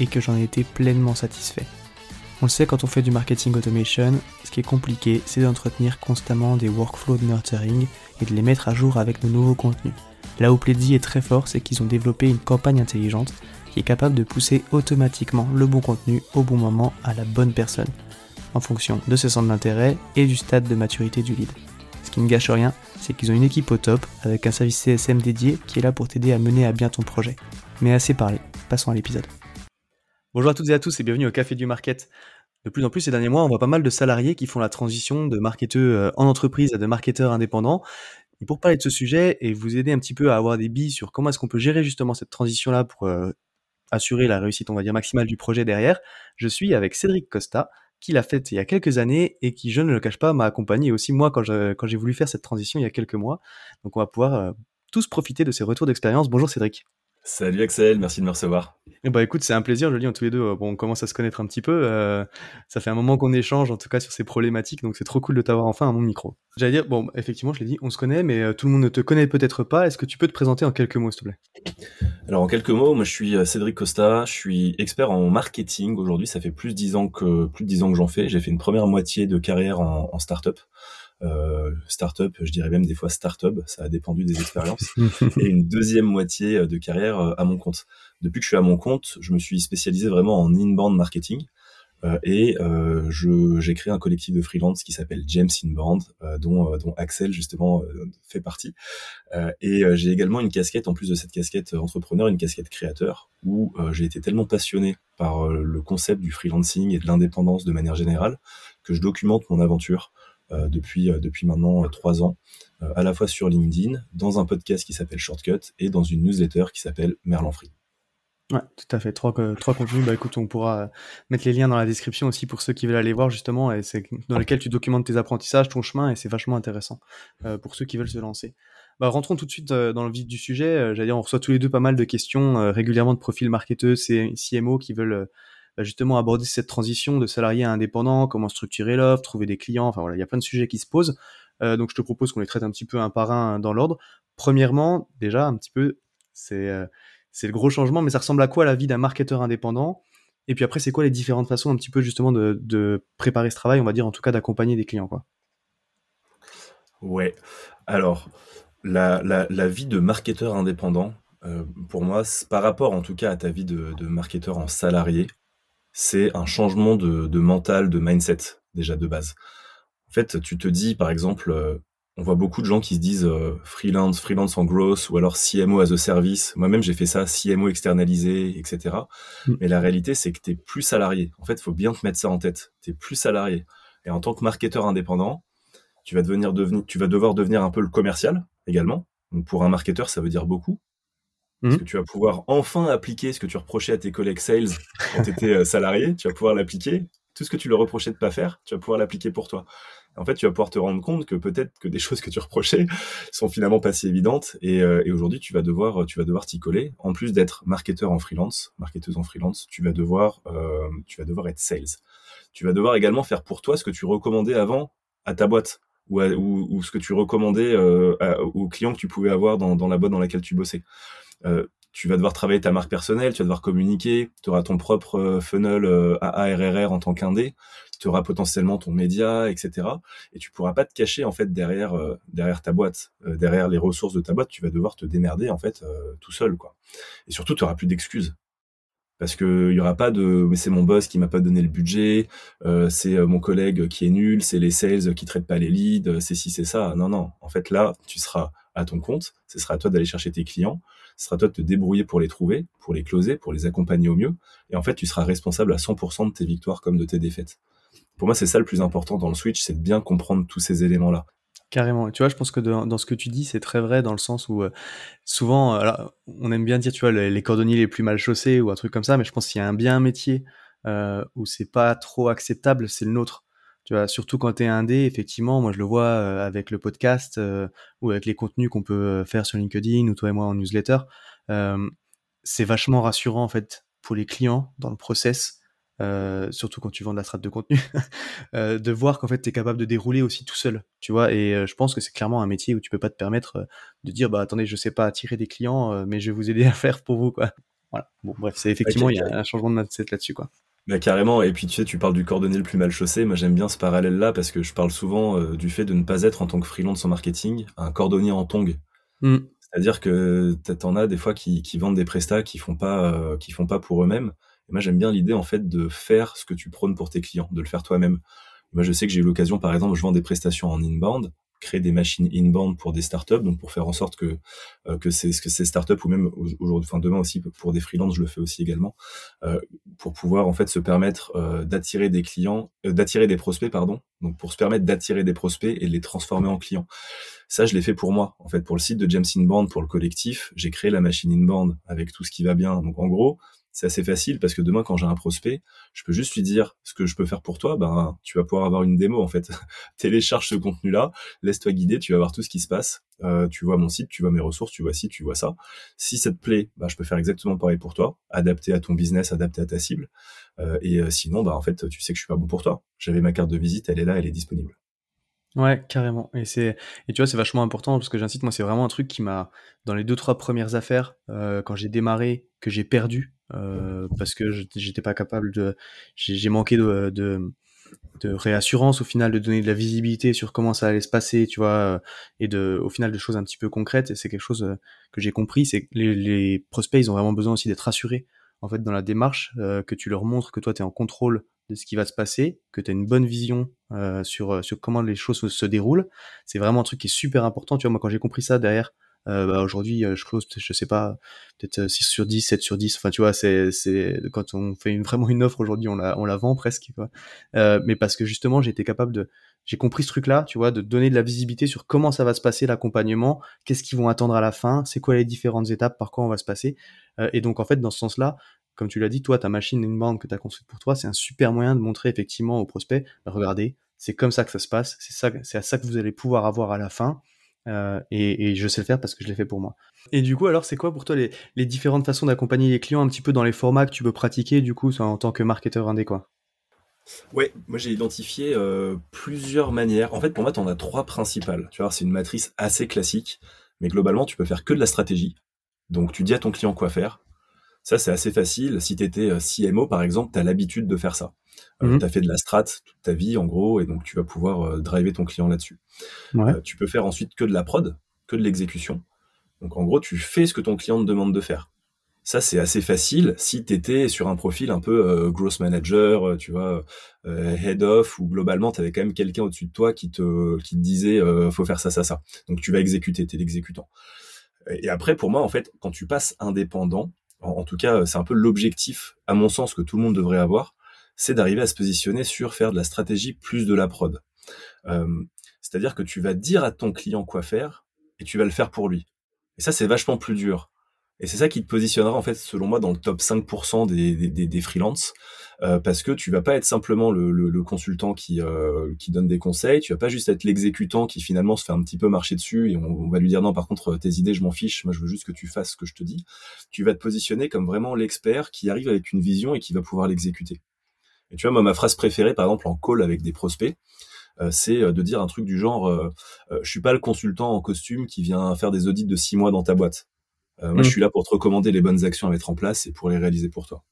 et que j'en ai été pleinement satisfait. On le sait quand on fait du marketing automation, ce qui est compliqué, c'est d'entretenir constamment des workflows de nurturing et de les mettre à jour avec nos nouveaux contenus. Là où Pleddy est très fort, c'est qu'ils ont développé une campagne intelligente qui est capable de pousser automatiquement le bon contenu au bon moment à la bonne personne, en fonction de ses centres d'intérêt et du stade de maturité du lead. Ce qui ne gâche rien, c'est qu'ils ont une équipe au top avec un service CSM dédié qui est là pour t'aider à mener à bien ton projet. Mais assez parlé, passons à l'épisode. Bonjour à toutes et à tous et bienvenue au Café du Market. De plus en plus ces derniers mois, on voit pas mal de salariés qui font la transition de marketeurs en entreprise à de marketeurs indépendants. Et pour parler de ce sujet et vous aider un petit peu à avoir des billes sur comment est-ce qu'on peut gérer justement cette transition-là pour euh, assurer la réussite, on va dire, maximale du projet derrière, je suis avec Cédric Costa, qui l'a fait il y a quelques années et qui, je ne le cache pas, m'a accompagné aussi moi quand, quand j'ai voulu faire cette transition il y a quelques mois. Donc on va pouvoir euh, tous profiter de ces retours d'expérience. Bonjour Cédric. Salut Axel, merci de me recevoir. Eh bah écoute, c'est un plaisir, je le dis en tous les deux. Bon, on commence à se connaître un petit peu. Euh, ça fait un moment qu'on échange, en tout cas sur ces problématiques, donc c'est trop cool de t'avoir enfin à mon micro. J'allais dire, bon, effectivement, je l'ai dit, on se connaît, mais euh, tout le monde ne te connaît peut-être pas. Est-ce que tu peux te présenter en quelques mots, s'il te plaît? Alors en quelques mots, moi je suis euh, Cédric Costa, je suis expert en marketing. Aujourd'hui, ça fait plus de dix ans que plus de dix ans que j'en fais. J'ai fait une première moitié de carrière en, en start-up euh, startup, je dirais même des fois start-up, ça a dépendu des expériences, et une deuxième moitié euh, de carrière euh, à mon compte. Depuis que je suis à mon compte, je me suis spécialisé vraiment en inbound marketing. Euh, et euh, j'ai créé un collectif de freelance qui s'appelle James Inbound, euh, dont, dont Axel justement fait partie. et j'ai également une casquette, en plus de cette casquette entrepreneur, une casquette créateur, où j'ai été tellement passionné par le concept du freelancing et de l'indépendance de manière générale que je documente mon aventure euh, depuis, euh, depuis maintenant euh, trois ans, à la fois sur LinkedIn, dans un podcast qui s'appelle Shortcut et dans une newsletter qui s'appelle Merlan Free. Ouais, tout à fait. Trois, trois contenus. Bah écoute, on pourra mettre les liens dans la description aussi pour ceux qui veulent aller voir justement, et c'est dans lesquels tu documentes tes apprentissages, ton chemin, et c'est vachement intéressant pour ceux qui veulent se lancer. Bah, rentrons tout de suite dans le vif du sujet. J'allais dire, on reçoit tous les deux pas mal de questions régulièrement de profils marketeurs, CMO qui veulent justement aborder cette transition de salarié à indépendant, comment structurer l'offre, trouver des clients, enfin voilà, il y a plein de sujets qui se posent. Euh, donc je te propose qu'on les traite un petit peu un par un dans l'ordre. Premièrement, déjà un petit peu, c'est euh, c'est le gros changement, mais ça ressemble à quoi la vie d'un marketeur indépendant? Et puis après, c'est quoi les différentes façons un petit peu justement de, de préparer ce travail, on va dire en tout cas d'accompagner des clients quoi? Ouais. Alors la, la, la vie de marketeur indépendant, euh, pour moi, par rapport en tout cas à ta vie de, de marketeur en salarié, c'est un changement de, mental, de mindset déjà de base. En fait, tu te dis, par exemple, euh, on voit beaucoup de gens qui se disent euh, freelance, freelance en growth, ou alors CMO as a service. Moi-même, j'ai fait ça, CMO externalisé, etc. Mm. Mais la réalité, c'est que tu es plus salarié. En fait, il faut bien te mettre ça en tête. Tu es plus salarié. Et en tant que marketeur indépendant, tu vas, devenir, tu vas devoir devenir un peu le commercial également. Donc pour un marketeur, ça veut dire beaucoup. Parce mmh. que tu vas pouvoir enfin appliquer ce que tu reprochais à tes collègues sales quand tu étais euh, salarié. Tu vas pouvoir l'appliquer. Tout ce que tu leur reprochais de pas faire, tu vas pouvoir l'appliquer pour toi. En fait, tu vas pouvoir te rendre compte que peut-être que des choses que tu reprochais sont finalement pas si évidentes. Et, euh, et aujourd'hui, tu vas devoir, tu vas devoir t'y coller. En plus d'être marketeur en freelance, marketeuse en freelance, tu vas devoir, euh, tu vas devoir être sales. Tu vas devoir également faire pour toi ce que tu recommandais avant à ta boîte ou, ou, ou, ce que tu recommandais euh, aux clients que tu pouvais avoir dans, dans la boîte dans laquelle tu bossais. Euh, tu vas devoir travailler ta marque personnelle, tu vas devoir communiquer, tu auras ton propre euh, funnel euh, ARRR en tant qu'indé, tu auras potentiellement ton média, etc. Et tu pourras pas te cacher en fait derrière derrière ta boîte, derrière les ressources de ta boîte. Tu vas devoir te démerder en fait tout seul, quoi. Et surtout, tu auras plus d'excuses parce que il y aura pas de mais c'est mon boss qui m'a pas donné le budget, c'est mon collègue qui est nul, c'est les sales qui traitent pas les leads, c'est si c'est ça. Non non, en fait là, tu seras à ton compte, ce sera à toi d'aller chercher tes clients, ce sera toi de te débrouiller pour les trouver, pour les closer, pour les accompagner au mieux et en fait, tu seras responsable à 100% de tes victoires comme de tes défaites. Pour moi, c'est ça le plus important dans le switch, c'est de bien comprendre tous ces éléments-là. Carrément. Tu vois, je pense que dans, ce que tu dis, c'est très vrai dans le sens où euh, souvent, alors, on aime bien dire, tu vois, les, cordonniers les plus mal chaussés ou un truc comme ça, mais je pense qu'il y a un bien un métier euh, où c'est pas trop acceptable, c'est le nôtre. Tu vois, surtout quand tu es indé, effectivement, moi je le vois euh, avec le podcast euh, ou avec les contenus qu'on peut faire sur LinkedIn ou toi et moi en newsletter, c'est vachement rassurant en fait pour les clients dans le process euh, surtout quand tu vends de la strate de contenu, euh, de voir qu'en fait tu es capable de dérouler aussi tout seul, tu vois. Et euh, je pense que c'est clairement un métier où tu peux pas te permettre de dire bah attendez, je sais pas attirer des clients, mais je vais vous aider à faire pour vous, quoi. Voilà. Bon, bref, c'est effectivement il y a un changement de mindset là-dessus, quoi. Bah, carrément, et puis tu sais, tu parles du cordonnier le plus mal chaussé. Moi, j'aime bien ce parallèle-là parce que je parle souvent du fait de ne pas être en tant que freelance en marketing un cordonnier en tongue. Mmh. C'est-à-dire que t'en as des fois qui, qui vendent des prestats qui font pas, qui font pas pour eux-mêmes moi, j'aime bien l'idée en fait de faire ce que tu prônes pour tes clients, de le faire toi-même. Moi, je sais que j'ai eu l'occasion, par exemple, je vends des prestations en inbound, créer des machines inbound pour des startups, donc pour faire en sorte que euh, que c'est que ces startups ou même aujourd'hui, enfin demain aussi pour des freelances, je le fais aussi également, euh, pour pouvoir en fait se permettre euh, d'attirer des clients, d'attirer des prospects, pardon, donc pour se permettre d'attirer des prospects et de les transformer en clients. Ça, je l'ai fait pour moi, en fait, pour le site de James Inbound, pour le collectif, j'ai créé la machine inbound avec tout ce qui va bien. Donc en gros, c'est assez facile parce que demain quand j'ai un prospect, je peux juste lui dire ce que je peux faire pour toi, ben tu vas pouvoir avoir une démo en fait. Télécharge ce contenu-là, laisse-toi guider, tu vas voir tout ce qui se passe. Euh, tu vois mon site, tu vois mes ressources, tu vois ci, tu vois ça. Si ça te plaît, ben, je peux faire exactement pareil pour toi, adapté à ton business, adapté à ta cible. Euh, et euh, sinon, bah en fait, tu sais que je suis pas bon pour toi. J'avais ma carte de visite, elle est là, elle est disponible. Ouais, carrément. Et c'est et tu vois, c'est vachement important parce que j'incite, moi, c'est vraiment un truc qui m'a dans les deux trois premières affaires euh, quand j'ai démarré que j'ai perdu euh, parce que j'étais pas capable de, j'ai manqué de, de, de réassurance au final, de donner de la visibilité sur comment ça allait se passer, tu vois, et de, au final, de choses un petit peu concrètes. Et c'est quelque chose euh, que j'ai compris, c'est les, les, prospects, ils ont vraiment besoin aussi d'être rassurés en fait dans la démarche, euh, que tu leur montres que toi tu es en contrôle de ce qui va se passer, que tu as une bonne vision euh, sur sur comment les choses se déroulent. C'est vraiment un truc qui est super important. Tu vois, moi quand j'ai compris ça derrière euh, bah, aujourd'hui, euh, je close, je sais pas, peut-être 6 euh, sur 10, 7 sur 10. Enfin, tu vois, c'est, c'est, quand on fait vraiment une offre aujourd'hui, on la, on la vend presque. Euh, mais parce que justement, été capable de, j'ai compris ce truc-là, tu vois, de donner de la visibilité sur comment ça va se passer l'accompagnement, qu'est-ce qu'ils vont attendre à la fin, c'est quoi les différentes étapes, par quoi on va se passer. Euh, et donc, en fait, dans ce sens-là, comme tu l'as dit, toi, ta machine inbound que tu as construite pour toi, c'est un super moyen de montrer effectivement aux prospects, regardez, c'est comme ça que ça se passe, c'est ça, c'est à ça que vous allez pouvoir avoir à la fin. Euh, et, je sais le faire parce que je l'ai fait pour moi. Et du coup, alors, c'est quoi pour toi les, différentes façons d'accompagner les clients un petit peu dans les formats que tu peux pratiquer, du coup, en tant que marketeur indé, quoi? Ouais, moi j'ai identifié euh, plusieurs manières. En fait, pour moi, tu en as trois principales. Tu vois, c'est une matrice assez classique, mais globalement, tu peux faire que de la stratégie. Donc, tu dis à ton client quoi faire. Ça, c'est assez facile. Si tu étais euh, CMO, par exemple, tu as l'habitude de faire ça. Euh, mmh tu as fait de la strat toute ta vie, en gros, et donc tu vas pouvoir euh, driver ton client là-dessus. Euh, tu peux faire ensuite que de la prod, que de l'exécution. Donc en gros, tu fais ce que ton client te demande de faire. Ça, c'est assez facile si tu étais sur un profil un peu growth manager, tu vois, head off, ou globalement, tu avais quand même quelqu'un au-dessus de toi qui te, qui te disait faut faire ça, ça, ça. Donc tu vas exécuter, tu es l'exécutant. Et après, pour moi, en fait, quand tu passes indépendant, en tout cas, c'est un peu l'objectif, à mon sens, que tout le monde devrait avoir, c'est d'arriver à se positionner sur faire de la stratégie plus de la prod. Euh, c'est-à-dire que tu vas dire à ton client quoi faire et tu vas le faire pour lui. Et ça, c'est vachement plus dur. Et c'est ça qui te positionnera, en fait, selon moi, dans le top 5% des, des, freelances, euh, parce que tu vas pas être simplement le, consultant qui, euh, qui donne des conseils, tu vas pas juste être l'exécutant qui finalement se fait un petit peu marcher dessus et on, va lui dire non, par contre, tes idées, je m'en fiche, moi je veux juste que tu fasses ce que je te dis. Tu vas te positionner comme vraiment l'expert qui arrive avec une vision et qui va pouvoir l'exécuter. Et tu vois, moi, ma phrase préférée, par exemple, en call avec des prospects, euh, c'est euh, de dire un truc du genre euh, euh, je suis pas le consultant en costume qui vient faire des audits de six mois dans ta boîte. Moi, je mm. suis là pour te recommander les bonnes actions à mettre en place et pour les réaliser pour toi.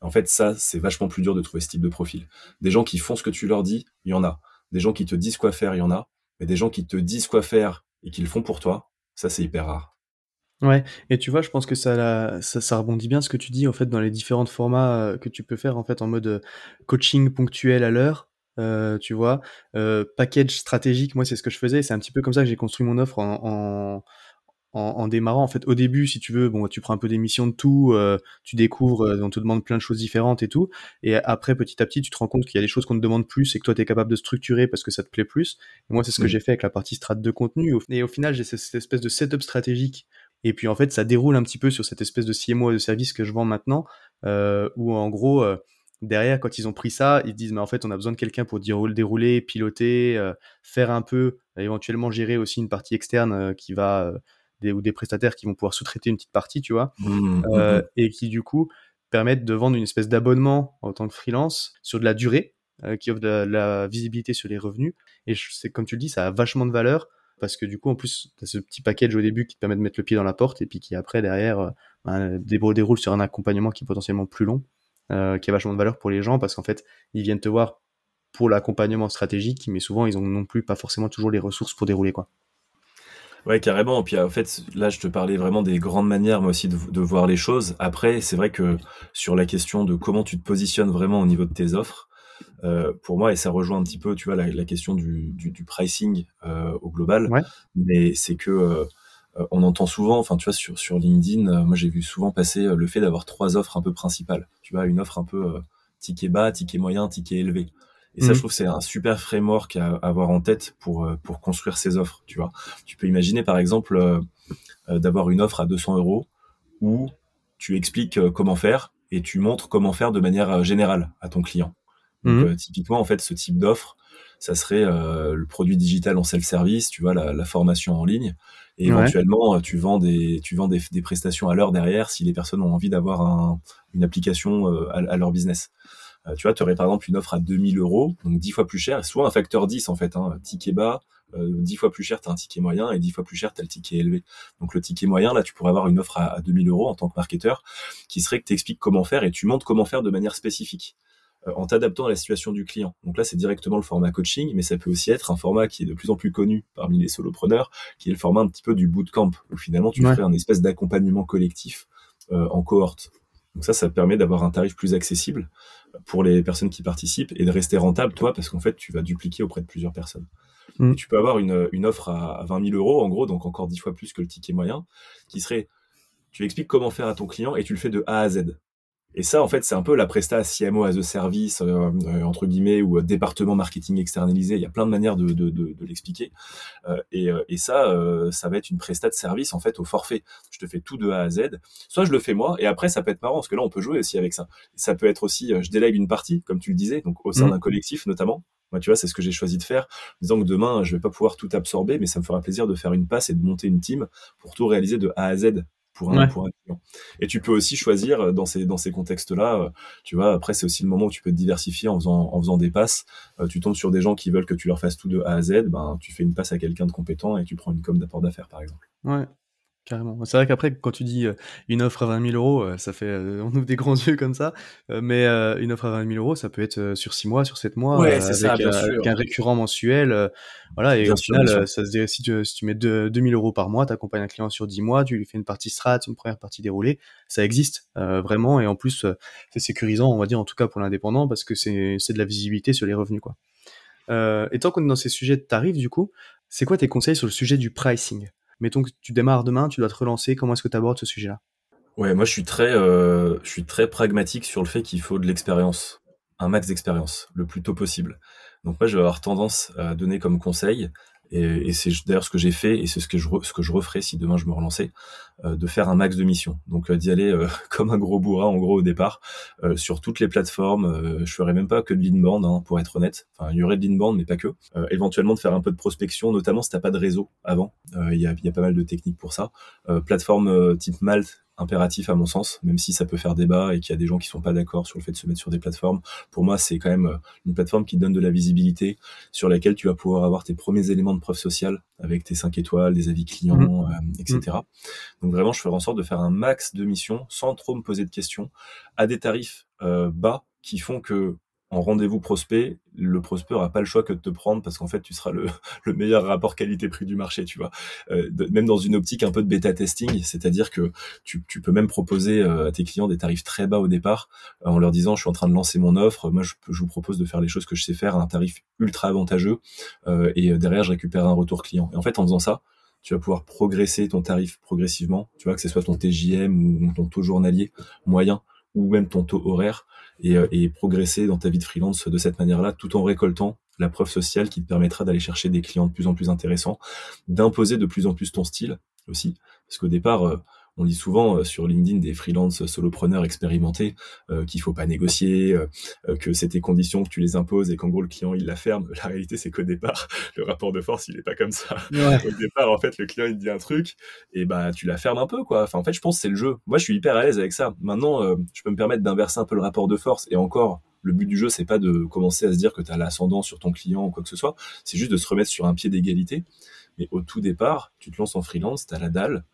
En fait, ça, c'est vachement plus dur de trouver ce type de profil. Des gens qui font ce que tu leur dis, il y en a. Des gens qui te disent quoi faire, il y en a. Mais des gens qui te disent quoi faire et qui le font pour toi, ça, c'est hyper rare. Ouais et tu vois, je pense que ça la ça ça rebondit bien ce que tu dis, en fait, dans les différents formats, heu, que tu peux faire, en fait, en mode, heu, coaching ponctuel à l'heure, heu, tu vois? Package stratégique, moi, c'est ce que je faisais. C'est un petit peu comme ça que j'ai construit mon offre en en en en démarrant. En fait, au début, si tu veux, bon, tu prends un peu des missions de tout, heu, tu découvres, heu, on te demande plein de choses différentes et tout et après, petit à petit, tu te rends compte qu'il y a des choses qu'on te demande plus et que toi, tu es capable de structurer parce que ça te plaît plus. Et moi, c'est ce que j'ai fait avec la partie strat de contenu et au final, j'ai cette espèce de setup stratégique et puis, en fait, ça déroule un petit peu sur cette espèce de CMO de service que je vends maintenant, heu, où en gros, derrière, quand ils ont pris ça, ils disent: «Mais en fait, on a besoin de quelqu'un pour déroul dérouler, piloter, faire un peu, éventuellement gérer aussi une partie externe, qui va, des ou des prestataires qui vont pouvoir sous-traiter une petite partie», tu vois? Mmh, mmh Heu mh. et qui, du coup, permettent de vendre une espèce d'abonnement en tant que freelance sur de la durée, heu, qui offre de la la visibilité sur les revenus et c'est comme tu le dis, ça a vachement de valeur parce que, du coup, en plus, tu as ce petit package au début qui te permet de mettre le pied dans la porte et puis qui après derrière, heu, ben, déroule sur un accompagnement qui est potentiellement plus long, heu, qui a vachement de valeur pour les gens parce qu'en fait, ils viennent te voir pour l'accompagnement stratégique, mais souvent, ils ont non plus pas forcément toujours les ressources pour dérouler, quoi. Ouais, carrément. Puis, en fait, là, je te parlais vraiment des grandes manières, moi aussi, de voir les choses. Après, c'est vrai que sur la question de comment tu te positionnes vraiment au niveau de tes offres, heu, pour moi et ça rejoint un petit peu, tu vois, la la question du du du pricing, heu, au global, Ouais. mais c'est que, heu, on entend souvent, enfin, tu vois, sur sur LinkedIn, moi, j'ai vu souvent passer, le fait d'avoir 3 offres un peu principales. Tu vois, une offre un peu, ticket bas, ticket moyen, ticket élevé et ça, je Mmh. trouve, c'est un super framework à avoir en tête pour, heu, pour construire ses offres, tu vois? Tu peux imaginer, par exemple, heu heu, d'avoir une offre à 200 € où tu expliques, comment faire et tu montres comment faire de manière, générale à ton client. Donc, mh. heu, typiquement, en fait, ce type d'offre, ça serait, le produit digital en self-service, tu vois, la la formation en ligne et Ouais. éventuellement, tu vends des tu vends des prestations à l'heure derrière si les personnes ont envie d'avoir un une application, à leur business. Heu, tu vois, tu aurais, par exemple, une offre à 2 000 €, donc 10 fois plus cher souvent un facteur 10, en fait, hein, ticket bas, heu, 10 fois plus cher, tu as un ticket moyen et 10 fois plus cher, tu as le ticket élevé. Donc le ticket moyen, là, tu pourrais avoir une offre à à 2 000 € en tant que marketeur qui serait que tu expliques comment faire et tu montres comment faire de manière spécifique, heu, en t'adaptant à la situation du client. Donc là, c'est directement le format coaching, mais ça peut aussi être un format qui est de plus en plus connu parmi les solopreneurs, qui est le format un petit peu du bootcamp, où finalement tu Mouais. ferais un espèce d'accompagnement collectif, en cohorte. Donc ça, ça permet d'avoir un tarif plus accessible, pour les personnes qui participent et de rester rentable, toi, parce qu'en fait, tu vas dupliquer auprès de plusieurs personnes Mmh. tu peux avoir une, offre à à 20 000 €, en gros, donc encore 10 fois plus que le ticket moyen, qui serait tu expliques comment faire à ton client et tu le fais de A à Z et ça, en fait, c'est un peu la presta CMO as a service, hem, heu, entre guillemets ou département marketing externalisé. Il y a plein de manières de de de de l'expliquer, heu et heu et ça, heu, ça va être une presta de service, en fait, au forfait. Je te fais tout de A à Z. Soit je le fais moi et après ça peut être marrant parce que là, on peut jouer aussi avec ça. Ça peut être aussi, je délègue une partie, comme tu le disais, donc au sein Mmh. d'un collectif, notamment. Moi, tu vois, c'est ce que j'ai choisi de faire, en disant que demain, je vais pas pouvoir tout absorber, mais ça me fera plaisir de faire une passe et de monter une team pour tout réaliser de A à Z pour un Ouais. pour un client et tu peux aussi choisir, heu, dans ces dans ces contextes-là, heu, tu vois, après, c'est aussi le moment où tu peux te diversifier en faisant en faisant des passes. Heu, tu tombes sur des gens qui veulent que tu leur fasses tout de A à Z, ben, tu fais une passe à quelqu'un de compétent et tu prends une com d'apport d'affaires, par exemple. Ouais, carrément. C'est vrai qu'après, quand tu dis, heu, une offre à 20 000 €, heu, ça fait, heu, on ouvre des grands yeux comme ça, mais une offre à 20 000 €, ça peut être, sur 6 mois, sur 7 mois, Ouais, c'est ça, avec, avec un récurrent mensuel, voilà et Bien au sûr, final, ça se dit si tu si tu mets deux 2 000 € par mois, tu accompagnes un client sur 10 mois, tu lui fais une partie strat, une 1re partie déroulée. Ça existe, vraiment et en plus, c'est sécurisant, on va dire, en tout cas pour l'indépendant parce que c'est de la visibilité sur les revenus, quoi. Et tant qu'on est dans ces sujets de tarifs, du coup, c'est quoi tes conseils sur le sujet du pricing? Mettons que tu démarres demain, tu dois te relancer, comment est-ce que tu abordes ce sujet-là? Ouais, moi, je suis très, heu, je suis très pragmatique sur le fait qu'il faut de l'expérience, un max d'expérience, le plus tôt possible. Donc moi, je vais avoir tendance à donner comme conseil et et c'est d'ailleurs ce que j'ai fait et c'est ce que je ce que je referais si demain je me relançais, heu, de faire un max de missions. Donc, heu, d'y aller, heu, comme un gros bourrin, en gros, au départ, heu, sur toutes les plateformes, heu, je ferais même pas que de l'inbound, hein, pour être honnête. Enfin, il y aurait de l'inbound, mais pas que. Heu, éventuellement de faire un peu de prospection, notamment si tu as pas de réseau avant, il y a y a pas mal de techniques pour ça. Plateforme, type Malte, impératif à mon sens, même si ça peut faire débat et qu'il y a des gens qui sont pas d'accord sur le fait de se mettre sur des plateformes. Pour moi, c'est quand même, heu, une plateforme qui donne de la visibilité, sur laquelle tu vas pouvoir avoir tes 1ers éléments de preuve sociale avec tes 5 étoiles, des avis Mmh clients, hem et Mmh. cetera. Donc vraiment, je ferai en sorte de faire un max de missions sans trop me poser de questions, à des tarifs, heu, bas qui font que en rendez-vous prospect, le prospect aura pas le choix que de te prendre parce qu'en fait, tu seras le, le meilleur rapport qualité-prix du marché, tu vois. Euh, même dans une optique un peu de bêta testing, c'est-à-dire que tu, tu, peux même proposer euh, à tes clients des tarifs très bas au départ en leur disant je suis en train de lancer mon offre, moi je, je, vous propose de faire les choses que je sais faire à un tarif ultra avantageux euh, et derrière je récupère un retour client. Et en fait, en faisant ça, tu vas pouvoir progresser ton tarif progressivement, tu vois que ce soit ton TJM ou ton taux journalier moyen ou même ton taux horaire et, euh, et progresser dans ta vie de freelance de cette manière-là tout en récoltant la preuve sociale qui te permettra d'aller chercher des clients de plus en plus intéressants, d'imposer de plus en plus ton style aussi, parce qu'au départ, euh, on lit souvent euh, sur LinkedIn des freelance solopreneurs expérimentés euh, qu'il faut pas négocier, euh, que c'est tes conditions que tu les imposes et qu'en gros le client il la ferme. La réalité c'est qu'au départ le rapport de force il est pas comme ça. Au départ en fait le client il dit un truc et bah tu la fermes un peu quoi. Enfin en fait je pense que c'est le jeu. Moi je suis hyper à l'aise avec ça. Maintenant je peux me permettre d'inverser un peu le rapport de force et encore le but du jeu, c'est pas de commencer à se dire que tu as l'ascendant sur ton client ou quoi que ce soit. C'est juste de se remettre sur un pied d'égalité. Mais au tout départ, tu te lances en freelance, tu as la dalle,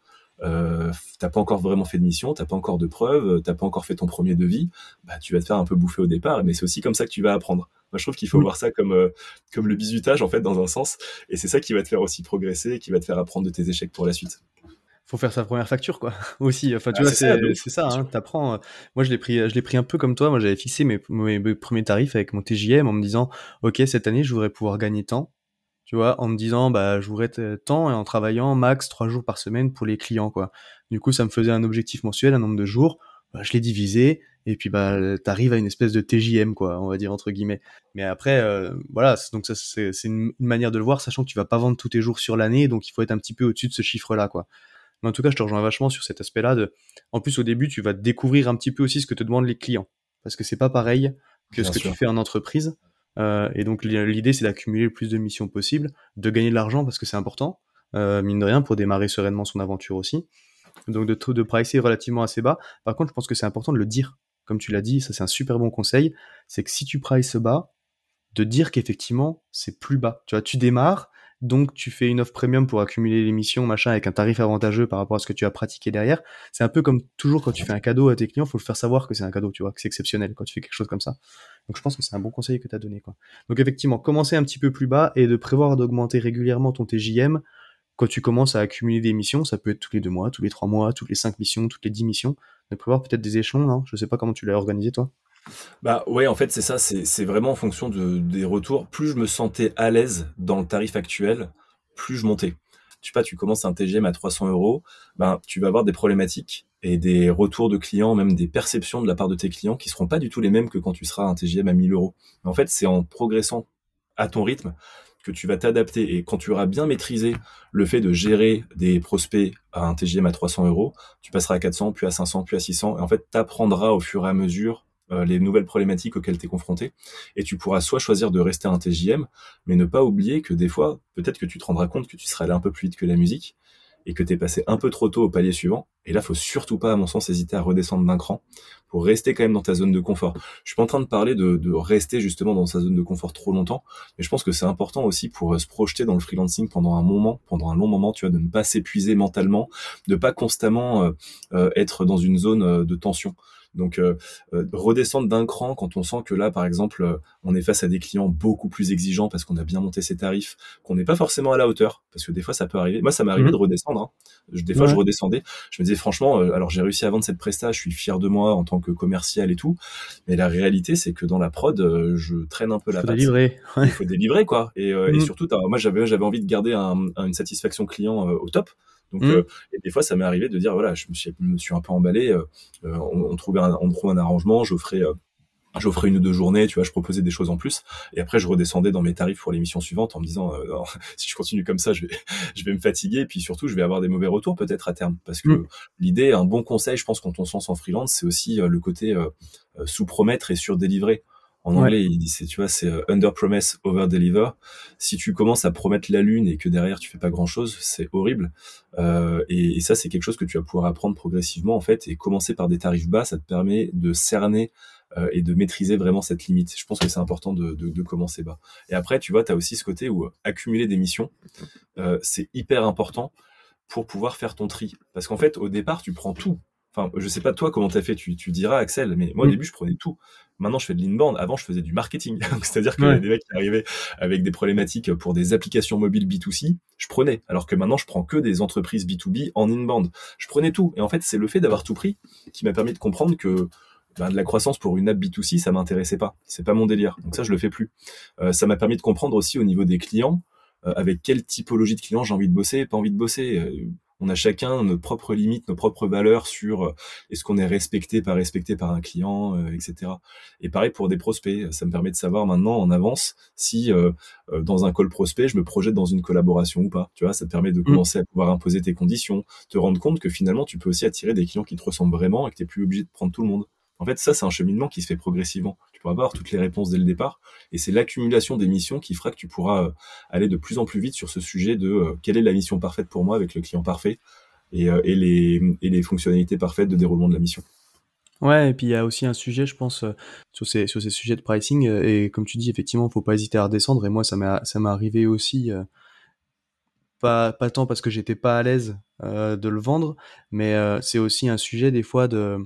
euh, t'as pas encore vraiment fait de mission, t'as pas encore de preuves, t'as pas encore fait ton premier devis, bah tu vas te faire un peu bouffer au départ, mais c'est aussi comme ça que tu vas apprendre. Moi, je trouve qu'il faut voir ça comme euh, comme le bizutage en fait dans un sens, et c'est ça qui va te faire aussi progresser, qui va te faire apprendre de tes échecs pour la suite. Faut faire sa première facture quoi aussi. Enfin tu ah, vois c'est ça. Hein, t'apprends. Euh, moi je l'ai pris je l'ai pris un peu comme toi. Moi j'avais fixé mes, mes, premiers tarifs avec mon TJM en me disant ok cette année je voudrais pouvoir gagner tant tu vois, en me disant bah je voudrais tant et en travaillant max trois jours par semaine pour les clients quoi. Du coup, ça me faisait un objectif mensuel, un nombre de jours. Bah, je l'ai divisé et puis bah t'arrives à une espèce de TJM quoi, on va dire entre guillemets. Mais après euh, voilà, donc ça c'est une, une, manière de le voir, sachant que tu vas pas vendre tous tes jours sur l'année, donc il faut être un petit peu au-dessus de ce chiffre-là quoi. Mais en tout cas, je te rejoins vachement sur cet aspect-là. De... En plus, au début, tu vas découvrir un petit peu aussi ce que te demandent les clients, parce que c'est pas pareil que ce que tu fais en entreprise. Euh, et donc l'idée c'est d'accumuler le plus de missions possible, de gagner de l'argent parce que c'est important, euh, mine de rien, pour démarrer sereinement son aventure aussi. Donc de de pricer relativement assez bas. Par contre, je pense que c'est important de le dire. Comme tu l'as dit, ça c'est un super bon conseil, c'est que si tu prices bas, de dire qu'effectivement c'est plus bas. Tu vois, tu démarres, donc tu fais une offre premium pour accumuler les missions, machin, avec un tarif avantageux par rapport à ce que tu as pratiqué derrière. C'est un peu comme toujours quand tu fais un cadeau à tes clients, faut le faire savoir que c'est un cadeau, tu vois, que c'est exceptionnel quand tu fais quelque chose comme ça. Donc je pense que c'est un bon conseil que tu as donné, quoi. Donc effectivement, commencer un petit peu plus bas et de prévoir d'augmenter régulièrement ton TJM quand tu commences à accumuler des missions, ça peut être tous les deux mois, tous les trois mois, toutes les cinq missions, toutes les dix missions, de prévoir peut-être des échelons, hein. Je sais pas comment tu l'as organisé, toi. Bah ouais, en fait, c'est ça, c'est vraiment en fonction de, des retours. Plus je me sentais à l'aise dans le tarif actuel, plus je montais. Tu sais pas, tu commences un TGM à 300 euros, ben, tu vas avoir des problématiques et des retours de clients, même des perceptions de la part de tes clients qui seront pas du tout les mêmes que quand tu seras un TGM à 1000 euros. En fait, c'est en progressant à ton rythme que tu vas t'adapter et quand tu auras bien maîtrisé le fait de gérer des prospects à un TGM à 300 euros, tu passeras à 400, puis à 500, puis à 600 et en fait, tu apprendras au fur et à mesure les nouvelles problématiques auxquelles tu es confronté. Et tu pourras soit choisir de rester un TJM, mais ne pas oublier que des fois, peut-être que tu te rendras compte que tu seras allé un peu plus vite que la musique et que tu es passé un peu trop tôt au palier suivant. Et là, faut surtout pas, à mon sens, hésiter à redescendre d'un cran pour rester quand même dans ta zone de confort. Je suis pas en train de parler de, de rester justement dans sa zone de confort trop longtemps, mais je pense que c'est important aussi pour euh, se projeter dans le freelancing pendant un moment, pendant un long moment, tu vois, de ne pas s'épuiser mentalement, de pas constamment euh, euh, être dans une zone de tension. Donc euh, euh, redescendre d'un cran quand on sent que là, par exemple, euh, on est face à des clients beaucoup plus exigeants parce qu'on a bien monté ses tarifs, qu'on n'est pas forcément à la hauteur, parce que des fois ça peut arriver. Moi, ça m'est arrivé mhm. de redescendre. Hein. des fois, je redescendais. Je me disais franchement, alors j'ai réussi à vendre cette presta, je suis fier de moi en tant que commercial et tout. Mais la réalité, c'est que dans la prod, je traîne un peu la patte. Délivrer. Il faut délivrer quoi. Et, et mhm. surtout, moi j'avais j'avais envie de garder une satisfaction client au top. Donc, mmh. euh, et des fois, ça m'est arrivé de dire, voilà, je me suis, me suis un peu emballé, euh, euh, on, on, trouvait un, on trouve un arrangement, j'offrais j'offrais une ou deux journées, tu vois, je proposais des choses en plus, et après je redescendais dans mes tarifs pour l'émission suivante en me disant si je continue comme ça, je vais, je vais me fatiguer, et puis surtout je vais avoir des mauvais retours peut-être à terme, parce que mmh. l'idée, un bon conseil, je pense quand on se lance en freelance, c'est aussi le côté sous promettre et sur délivrer. En anglais, il dit, tu vois, c'est euh, under promise, over deliver. Si tu commences à promettre la lune et que derrière tu fais pas grand chose, c'est horrible. Euh, et, ça, c'est quelque chose que tu vas pouvoir apprendre progressivement en fait. Et commencer par des tarifs bas, ça te permet de cerner euh, et de maîtriser vraiment cette limite. Je pense que c'est important de, de, de, commencer bas. Et après, tu vois, tu as aussi ce côté où accumuler des missions, c'est hyper important pour pouvoir faire ton tri. Parce qu'en fait, au départ, tu prends tout Enfin, je sais pas toi comment t'as fait, tu, tu diras Axel, mais moi au Mm. début je prenais tout. Maintenant je fais de l'inbound. Avant je faisais du marketing, c'est-à-dire y avait des mecs qui arrivaient avec des problématiques pour des applications mobiles B2C, je prenais. Alors que maintenant je prends que des entreprises B2B en inbound. Je prenais tout. Et en fait c'est le fait d'avoir tout pris qui m'a permis de comprendre que ben, de la croissance pour une app B2C ça m'intéressait pas. C'est pas mon délire. Donc ça je le fais plus. Euh, ça m'a permis de comprendre aussi au niveau des clients euh, avec quelle typologie de clients j'ai envie de bosser, pas envie de bosser. On a chacun nos propres limites, nos propres valeurs sur euh, est-ce qu'on est respecté, pas respecté par un client, euh, etc. Et pareil pour des prospects, ça me permet de savoir maintenant en avance si euh, dans un call prospect, je me projette dans une collaboration ou pas. Tu vois, ça te permet de commencer à pouvoir imposer tes conditions, te rendre compte que finalement, tu peux aussi attirer des clients qui te ressemblent vraiment et que tu n'es plus obligé de prendre tout le monde. En fait, ça, c'est un cheminement qui se fait progressivement. Tu pourras pas avoir toutes les réponses dès le départ, et c'est l'accumulation des missions qui fera que tu pourras euh, aller de plus en plus vite sur ce sujet de euh, quelle est la mission parfaite pour moi avec le client parfait et, euh, et, les, fonctionnalités parfaites de déroulement de la mission. Ouais, et puis il y a aussi un sujet, je pense, sur ces, sujets de pricing, et comme tu dis, effectivement, faut pas hésiter à redescendre, et moi, ça m'est arrivé aussi, pas, pas tant parce que j'étais pas à l'aise de le vendre, mais c'est aussi un sujet des fois de...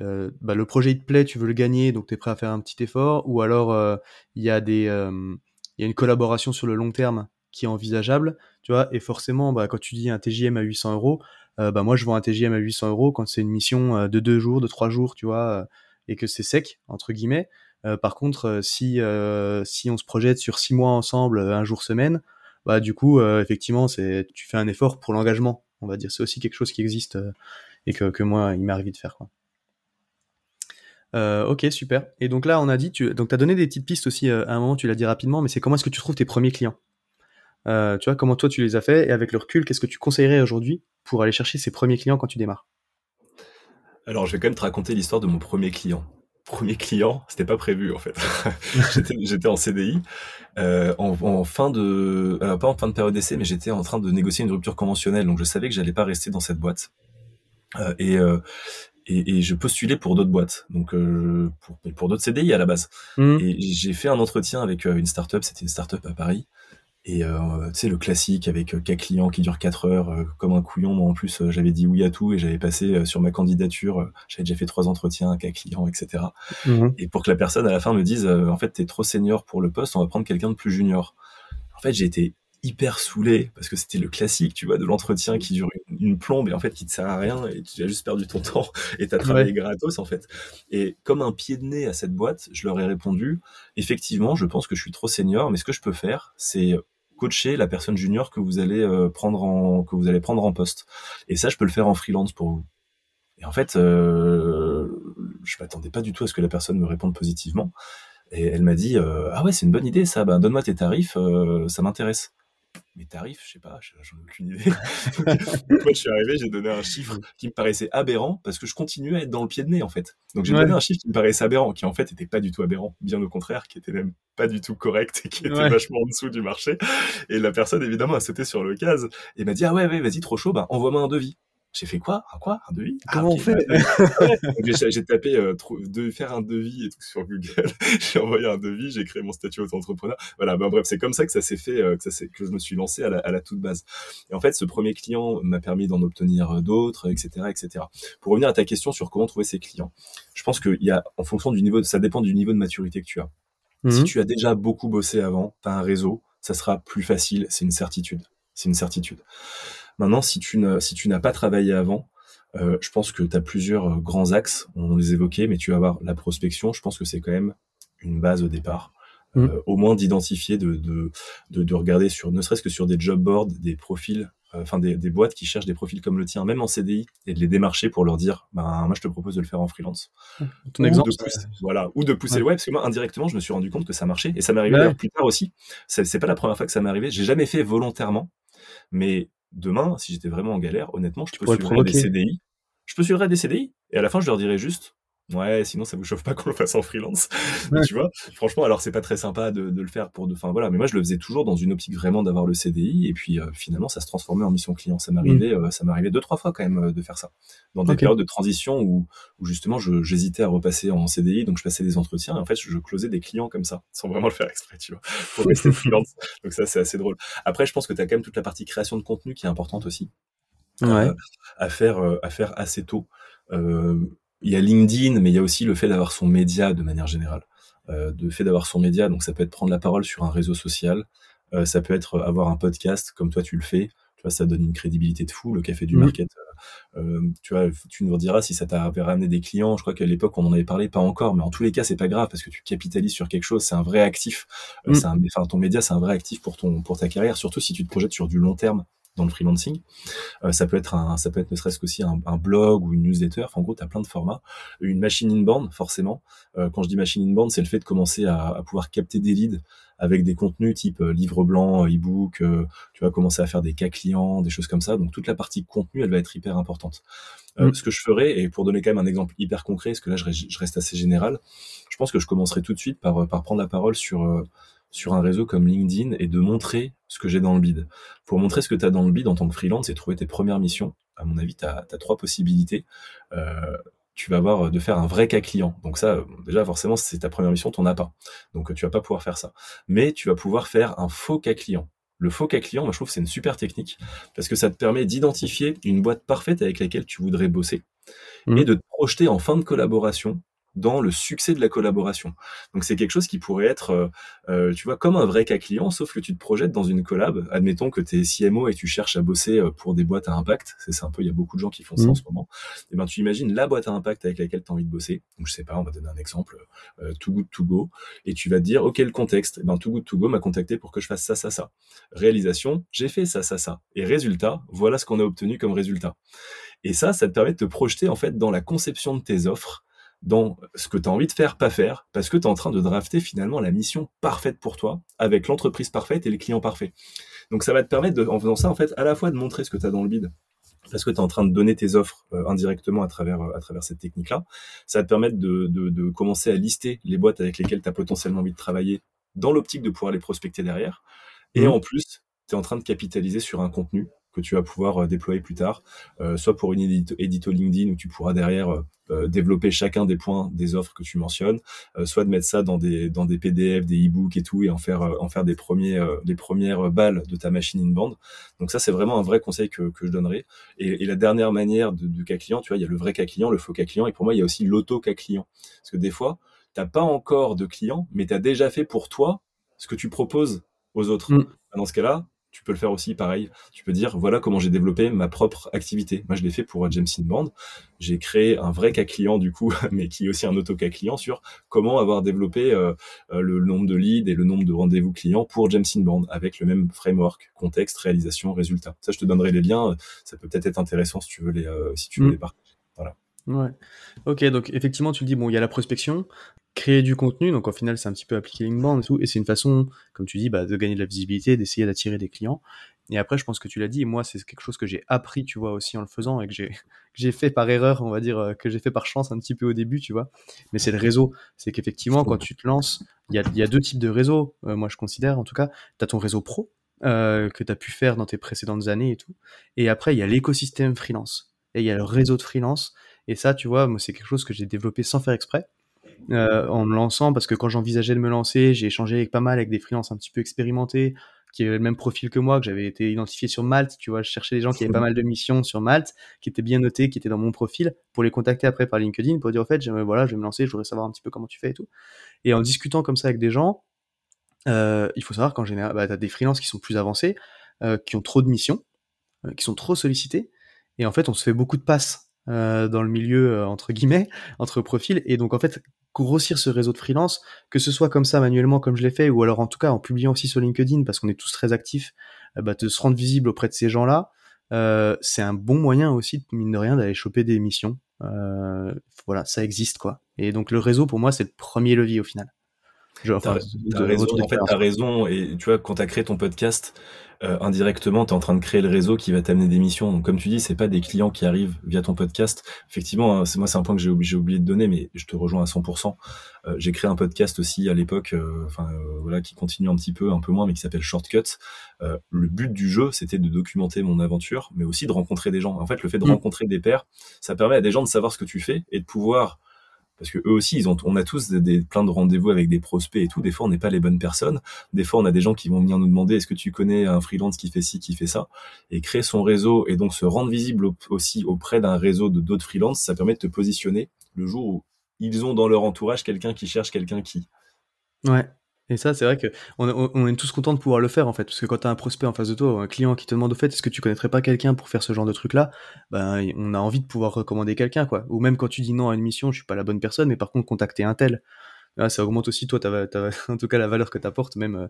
euh, bah, le projet il te plaît, tu veux le gagner, donc tu es prêt à faire un petit effort, ou alors euh, il y euh, y a une collaboration sur le long terme qui est envisageable, tu vois, et forcément, bah, quand tu dis un TJM à 800 euros, euh, bah, moi je vends un TJM à 800 euros quand c'est une mission de deux jours, de trois jours, tu vois, et que c'est sec, entre guillemets. Par contre, si, si on se projette sur six mois ensemble, un jour semaine, bah, du coup, effectivement, tu fais un effort pour l'engagement, on va dire. C'est aussi quelque chose qui existe euh, et que, que moi, il m'est arrivé de faire. Quoi. Euh, ok, super. Et donc là, on a dit, tu donc as donné des petites pistes aussi euh, à un moment, tu l'as dit rapidement, mais c'est comment est-ce que tu trouves tes premiers clients? Euh, Tu vois, comment toi tu les as fait et avec le recul, qu'est-ce que tu conseillerais aujourd'hui pour aller chercher ces premiers clients quand tu démarres? Alors, je vais quand même te raconter l'histoire de mon premier client. Premier client, c'était pas prévu en fait. j'étais en CDI en, fin de, euh, pas en fin de période d'essai, mais j'étais en train de négocier une rupture conventionnelle, donc je savais que j'allais pas rester dans cette boîte. Et, et, et, je postulais pour d'autres boîtes, donc euh, pour, pour d'autres CDI à la base. Mmh. Et j'ai fait un entretien avec une startup, c'était une startup à Paris. Et euh, tu sais, le classique avec euh, cas client qui dure 4 heures, euh, comme un couillon. Moi, en plus, euh, j'avais dit oui à tout et j'avais passé euh, sur ma candidature, euh, j'avais déjà fait trois entretiens, cas client, etc. Mmh. Et pour que la personne à la fin me dise, euh, en fait, t'es trop senior pour le poste, on va prendre quelqu'un de plus junior. En fait, j'ai été hyper saoulé parce que c'était le classique, tu vois, de l'entretien qui dure une, une, plombe et en fait qui te sert à rien et tu as juste perdu ton temps et t'as travaillé ouais. gratos en fait. Et comme un pied de nez à cette boîte, je leur ai répondu, effectivement, je pense que je suis trop senior, mais ce que je peux faire, c'est coacher la personne junior que vous allez euh, prendre en que vous allez prendre en poste. Et ça, je peux le faire en freelance pour vous. Et en fait, euh, je m'attendais pas du tout à ce que la personne me réponde positivement. Et elle m'a dit euh, ah ouais, c'est une bonne idée ça. Ben donne-moi tes tarifs, euh, ça m'intéresse. Mes tarifs, je sais pas, j'en ai aucune idée. Moi, je suis arrivé, j'ai donné un chiffre qui me paraissait aberrant parce que je continuais à être dans le pied de nez en fait. Donc j'ai ouais. donné un chiffre qui me paraissait aberrant, qui en fait était pas du tout aberrant, bien au contraire, qui était même pas du tout correct et qui était ouais. vachement en dessous du marché. Et la personne évidemment a sauté sur le case et m'a dit ah ouais ouais vas-y trop chaud, bah envoie-moi un devis. J'ai fait quoi? Un quoi? Un devis? Comment ah, on fait? J'ai tapé euh, de faire un devis et tout sur Google. j'ai envoyé un devis, j'ai créé mon statut auto-entrepreneur. Voilà, ben bref, c'est comme ça que ça s'est fait, euh, que, ça que je me suis lancé à la, à la, toute base. Et en fait, ce premier client m'a permis d'en obtenir d'autres, etc., etc. Pour revenir à ta question sur comment trouver ses clients, je pense qu'il y a, en fonction du niveau, ça dépend du niveau de maturité que tu as. Mmh. Si tu as déjà beaucoup bossé avant, tu as un réseau, ça sera plus facile, c'est une certitude. C'est une certitude. Maintenant, si tu n'as si pas travaillé avant, euh, je pense que tu as plusieurs grands axes, on les évoquait, mais tu vas avoir la prospection, je pense que c'est quand même une base au départ. Mmh. Euh, au moins d'identifier, de, de, de, de, regarder sur, ne serait-ce que sur des job boards, des profils, euh, enfin des, des, boîtes qui cherchent des profils comme le tien, même en CDI, et de les démarcher pour leur dire, ben moi je te propose de le faire en freelance. Ton ou exemple, de pousser, voilà, ou de pousser ouais. le web, parce que moi indirectement je me suis rendu compte que ça marchait, et ça m'est arrivé ouais. plus tard aussi. C'est pas la première fois que ça m'est arrivé. J'ai jamais fait volontairement, mais demain, si j'étais vraiment en galère, honnêtement, je postulerais des CDI. Je postulerais des CDI et à la fin, je leur dirais juste Ouais, sinon ça vous chauffe pas qu'on le fasse en freelance. Ouais. tu vois, franchement, alors c'est pas très sympa de, de le faire pour de. Enfin voilà, mais moi je le faisais toujours dans une optique vraiment d'avoir le CDI et puis euh, finalement ça se transformait en mission client. Ça m'arrivait, mmh. euh, ça m'arrivait deux trois fois quand même euh, de faire ça dans des okay. périodes de transition où, où justement j'hésitais à repasser en CDI, donc je passais des entretiens et en fait je, closais des clients comme ça sans vraiment le faire exprès, tu vois, pour rester freelance. Donc ça c'est assez drôle. Après, je pense que tu as quand même toute la partie création de contenu qui est importante aussi. Ouais. à faire à faire assez tôt il y a LinkedIn, mais il y a aussi le fait d'avoir son média de manière générale. Euh, de fait d'avoir son média, donc ça peut être prendre la parole sur un réseau social, euh, ça peut être avoir un podcast comme toi tu le fais, tu vois, ça donne une crédibilité de fou, le café du market. Euh, tu vois, tu nous diras si ça t'a ramené des clients. Je crois qu'à l'époque, on en avait parlé, pas encore, mais en tous les cas, c'est pas grave parce que tu capitalises sur quelque chose. C'est un vrai actif. Mm. un, enfin, ton média, c'est un vrai actif pour ton, pour ta carrière, surtout si tu te projettes sur du long terme dans le freelancing. Euh, ça peut être un, ça peut être ne serait-ce qu'aussi un, un, blog ou une newsletter. Enfin, en gros, tu as plein de formats. Une machine inbound, forcément. Euh, quand je dis machine inbound, c'est le fait de commencer à, à, pouvoir capter des leads avec des contenus type euh, livre blanc, e-book. tu vas commencer à faire des cas clients, des choses comme ça. Donc toute la partie contenu, elle va être hyper importante. Mm. Ce que je ferais, et pour donner quand même un exemple hyper concret, parce que là je, je reste assez général, je pense que je commencerai tout de suite par, par prendre la parole sur sur un réseau comme LinkedIn et de montrer ce que j'ai dans le bid. Pour montrer ce que tu as dans le bid en tant que freelance et trouver tes premières missions, à mon avis, tu as, trois possibilités. Euh, tu vas avoir de faire un vrai cas client. Donc ça, déjà, forcément, c'est ta première mission, tu n'en as pas. Donc tu vas pas pouvoir faire ça. Mais tu vas pouvoir faire un faux cas client. Le faux cas client, moi, je trouve que c'est une super technique parce que ça te permet d'identifier une boîte parfaite avec laquelle tu voudrais bosser mmh. et de te projeter en fin de collaboration dans le succès de la collaboration. Donc c'est quelque chose qui pourrait être, euh, euh, tu vois, comme un vrai cas client, sauf que tu te projettes dans une collab. Admettons que tu es CMO et tu cherches à bosser euh, pour des boîtes à impact. C'est un peu, il y a beaucoup de gens qui font ça en mmh. ce moment. Et eh ben tu imagines la boîte à impact avec laquelle tu as envie de bosser. Donc je sais pas, on va donner un exemple, euh, Too Good To Go, et tu vas te dire, ok, le contexte. Et eh ben Too Good To Go m'a contacté pour que je fasse ça, ça, ça. Réalisation, j'ai fait ça, ça, ça. Et résultat, voilà ce qu'on a obtenu comme résultat. Et ça, ça te permet de te projeter en fait dans la conception de tes offres dans ce que tu as envie de faire, pas faire, parce que tu es en train de drafter finalement la mission parfaite pour toi, avec l'entreprise parfaite et les clients parfaits. Donc ça va te permettre, de, en faisant ça, en fait, à la fois de montrer ce que tu as dans le bid, parce que tu es en train de donner tes offres euh, indirectement à travers, à travers cette technique-là. Ça va te permettre de, de, de, commencer à lister les boîtes avec lesquelles tu as potentiellement envie de travailler dans l'optique de pouvoir les prospecter derrière. Et mmh. en plus, tu es en train de capitaliser sur un contenu que tu vas pouvoir euh, déployer plus tard, euh, soit pour une édito, LinkedIn où tu pourras derrière euh, développer chacun des points des offres que tu mentionnes, soit de mettre ça dans des dans des PDF, des e-books et tout, et en faire en faire des premiers les premières balles de ta machine inbound. Donc ça c'est vraiment un vrai conseil que, que je donnerais. Et, et la dernière manière de, de, cas client, tu vois, il y a le vrai cas client, le faux cas client, et pour moi il y a aussi l'auto cas client, parce que des fois t'as pas encore de client, mais tu as déjà fait pour toi ce que tu proposes aux autres. Mm. Dans ce cas-là, tu peux le faire aussi pareil. Tu peux dire voilà comment j'ai développé ma propre activité. Moi, je l'ai fait pour James Inbound. J'ai créé un vrai cas client du coup, mais qui est aussi un auto cas client sur comment avoir développé euh, euh, le nombre de leads et le nombre de rendez-vous clients pour James avec le même framework, contexte, réalisation, résultat. Ça, je te donnerai les liens. Ça peut peut-être être intéressant si tu veux les, euh, si tu veux mm. les partager. Voilà. Ouais. Ok, donc effectivement, tu le dis, bon, il y a la prospection, créer du contenu. Donc, au final, c'est un petit peu appliquer l'inbound et tout. Et c'est une façon, comme tu dis, bah, de gagner de la visibilité, d'essayer d'attirer des clients. Et après, je pense que tu l'as dit, moi, c'est quelque chose que j'ai appris, tu vois, aussi en le faisant et que j'ai, fait par erreur, on va dire, euh, que j'ai fait par chance un petit peu au début, tu vois. Mais c'est le réseau. C'est qu'effectivement, quand tu te lances, il y a, y a, deux types de réseaux, euh, moi, je considère, en tout cas. Tu as ton réseau pro, euh, que tu as pu faire dans tes précédentes années et tout. Et après, il y a l'écosystème freelance. Et il y a le réseau de freelance. Et ça, tu vois, moi, c'est quelque chose que j'ai développé sans faire exprès. Euh, en me lançant parce que quand j'envisageais de me lancer, j'ai échangé avec pas mal avec des freelances un petit peu expérimentés qui avaient le même profil que moi, que j'avais été identifié sur Malte, tu vois, je cherchais des gens qui avaient pas mal de missions sur Malte, qui étaient bien notés, qui étaient dans mon profil, pour les contacter après par LinkedIn, pour dire, en fait, voilà, je vais me lancer, je voudrais savoir un petit peu comment tu fais et tout. Et en discutant comme ça avec des gens, euh, il faut savoir qu'en général, bah, tu as des freelances qui sont plus avancés, euh, qui ont trop de missions, qui sont trop sollicités, et en fait, on se fait beaucoup de passes dans le milieu, entre guillemets, entre profils, et donc en fait, grossir ce réseau de freelance, que ce soit comme ça manuellement comme je l'ai fait, ou alors en tout cas en publiant aussi sur LinkedIn, parce qu'on est tous très actifs, euh, bah, se rendre visible auprès de ces gens-là, euh, c'est un bon moyen aussi, mine de rien, d'aller choper des missions. Euh, voilà, ça existe quoi. Et donc le réseau, pour moi, c'est le premier levier au final. T'as, raison, en fait, t'as raison. Et tu vois, quand t'as créé ton podcast, euh, indirectement, tu es en train de créer le réseau qui va t'amener des missions. Donc, comme tu dis, c'est pas des clients qui arrivent via ton podcast. Effectivement, hein, c'est moi, c'est un point que j'ai oublié, oublié de donner, mais je te rejoins à 100%. Euh, j'ai créé un podcast aussi à l'époque, euh, enfin voilà, qui continue un petit peu, un peu moins, mais qui s'appelle Shortcut. le but du jeu, c'était de documenter mon aventure, mais aussi de rencontrer des gens. En fait, le fait de mmh. rencontrer des pairs, ça permet à des gens de savoir ce que tu fais et de pouvoir parce que eux aussi, ils ont, on a tous des, plein de rendez-vous avec des prospects et tout. Des fois, on n'est pas les bonnes personnes. Des fois, on a des gens qui vont venir nous demander est-ce que tu connais un freelance qui fait ci, qui fait ça, et créer son réseau et donc se rendre visible aussi auprès d'un réseau de d'autres freelances, ça permet de te positionner le jour où ils ont dans leur entourage quelqu'un qui cherche quelqu'un qui. Ouais. Et ça, c'est vrai que on, est tous contents de pouvoir le faire en fait, parce que quand tu as un prospect en face de toi, ou un client qui te demande au fait, est-ce que tu connaîtrais pas quelqu'un pour faire ce genre de truc là, ben on a envie de pouvoir recommander quelqu'un quoi. Ou même quand tu dis non à une mission, je suis pas la bonne personne, mais par contre contacter un tel, ça augmente aussi toi, en tout cas la valeur que tu apportes, même euh,